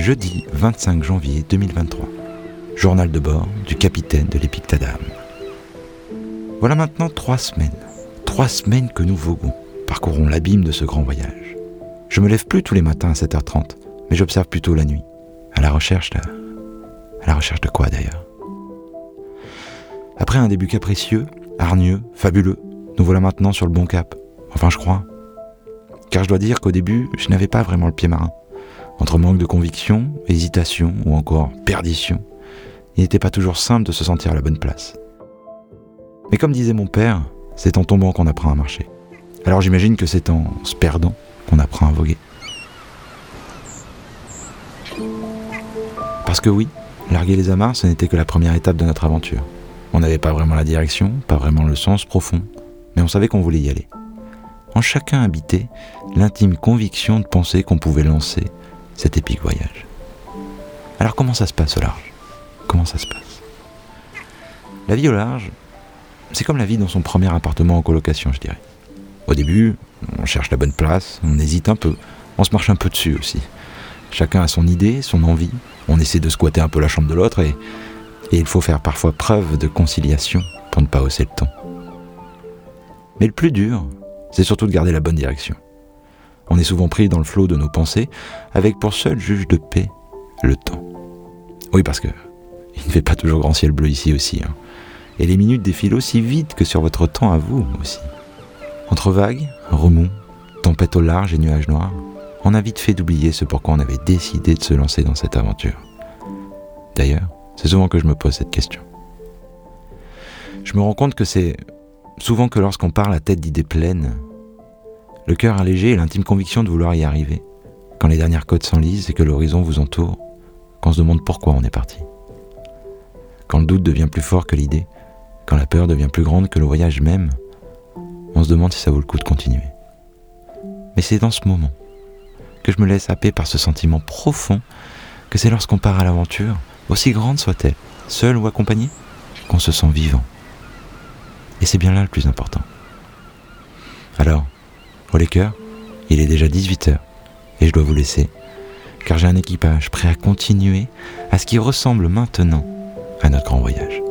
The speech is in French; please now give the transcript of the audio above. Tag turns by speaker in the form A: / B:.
A: jeudi 25 janvier 2023. Journal de bord du capitaine de l'Épictadam. Voilà maintenant trois semaines. Trois semaines que nous voguons, parcourons l'abîme de ce grand voyage. Je me lève plus tous les matins à 7h30, mais j'observe plutôt la nuit, à la recherche de... À la recherche de quoi d'ailleurs? Après un début capricieux, hargneux, fabuleux, nous voilà maintenant sur le bon cap. Enfin, je crois. Car je dois dire qu'au début, je n'avais pas vraiment le pied marin. Entre manque de conviction, hésitation ou encore perdition, il n'était pas toujours simple de se sentir à la bonne place. Mais comme disait mon père, c'est en tombant qu'on apprend à marcher. Alors j'imagine que c'est en se perdant qu'on apprend à voguer. Parce que oui, larguer les amarres, ce n'était que la première étape de notre aventure. On n'avait pas vraiment la direction, pas vraiment le sens profond, mais on savait qu'on voulait y aller. En chacun habitait l'intime conviction de penser qu'on pouvait lancer cet épique voyage. Alors comment ça se passe au large? Comment ça se passe? La vie au large, c'est comme la vie dans son premier appartement en colocation, je dirais. Au début, on cherche la bonne place, on hésite un peu, on se marche un peu dessus aussi. Chacun a son idée, son envie, on essaie de squatter un peu la chambre de l'autre et, il faut faire parfois preuve de conciliation pour ne pas hausser le ton. Mais le plus dur, c'est surtout de garder la bonne direction. On est souvent pris dans le flot de nos pensées, avec pour seul juge de paix le temps. Oui, parce que il ne fait pas toujours grand ciel bleu ici aussi. Hein. Et les minutes défilent aussi vite que sur votre temps à vous aussi. Entre vagues, remous, tempêtes au large et nuages noirs, on a vite fait d'oublier ce pourquoi on avait décidé de se lancer dans cette aventure. D'ailleurs, c'est souvent que je me pose cette question. Je me rends compte que c'est souvent que lorsqu'on part la tête d'idées pleines, le cœur allégé et l'intime conviction de vouloir y arriver, quand les dernières côtes s'enlisent et que l'horizon vous entoure, qu'on se demande pourquoi on est parti. Quand le doute devient plus fort que l'idée, quand la peur devient plus grande que le voyage même, on se demande si ça vaut le coup de continuer. Mais c'est dans ce moment que je me laisse happer par ce sentiment profond que c'est lorsqu'on part à l'aventure, aussi grande soit-elle, seule ou accompagnée, qu'on se sent vivant. Et c'est bien là le plus important. Alors, au les cœurs, il est déjà 18h et je dois vous laisser, car j'ai un équipage prêt à continuer à ce qui ressemble maintenant à notre grand voyage.